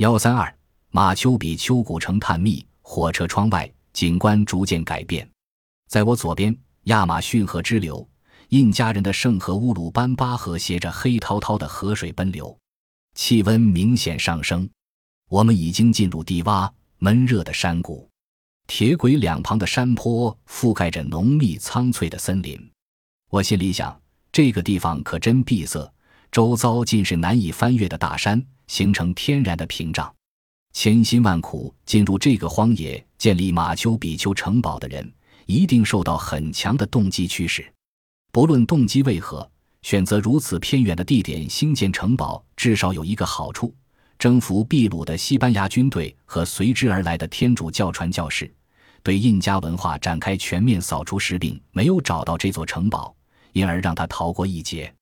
幺三二马丘比丘古城探秘，火车窗外景观逐渐改变。在我左边，亚马逊河支流，印加人的圣河乌鲁班巴河携着黑滔滔的河水奔流，气温明显上升。我们已经进入低洼闷热的山谷，铁轨两旁的山坡覆盖着浓密苍翠的森林。我心里想，这个地方可真闭塞，周遭尽是难以翻越的大山。形成天然的屏障，千辛万苦进入这个荒野建立马丘比丘城堡的人，一定受到很强的动机驱使。不论动机为何，选择如此偏远的地点兴建城堡，至少有一个好处：征服秘鲁的西班牙军队和随之而来的天主教传教士，对印加文化展开全面扫除时，并没有找到这座城堡，因而让他逃过一劫。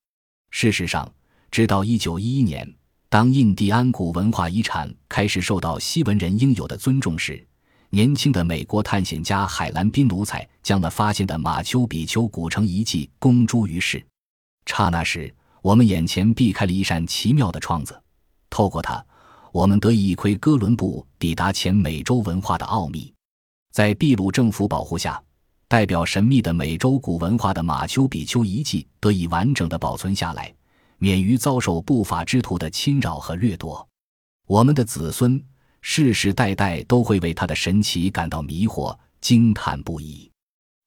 事实上，直到一九一一年。当印第安古文化遗产开始受到西文人应有的尊重时，年轻的美国探险家海兰宾奴才将了发现的马丘比丘古城遗迹公诸于世。刹那时，我们眼前避开了一扇奇妙的窗子，透过它，我们得以一窥哥伦布抵达前美洲文化的奥秘。在秘鲁政府保护下，代表神秘的美洲古文化的马丘比丘遗迹得以完整的保存下来。免于遭受不法之徒的侵扰和掠夺，我们的子孙世世代代都会为他的神奇感到迷惑、惊叹不已。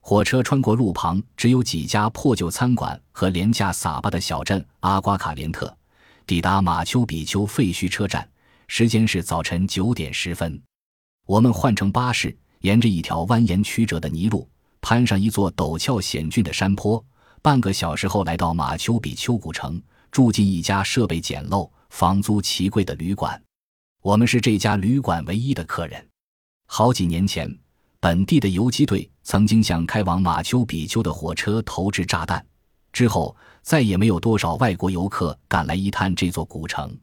火车穿过路旁只有几家破旧餐馆和廉价撒巴的小镇阿瓜卡连特，抵达马丘比丘废墟车站，时间是早晨九点十分。我们换乘巴士，沿着一条蜿蜒曲折的泥路，攀上一座陡峭险峻的山坡，半个小时后来到马丘比丘古城。住进一家设备简陋、房租奇贵的旅馆，我们是这家旅馆唯一的客人。好几年前，本地的游击队曾经向开往马丘比丘的火车投掷炸弹，之后再也没有多少外国游客敢来一探这座古城。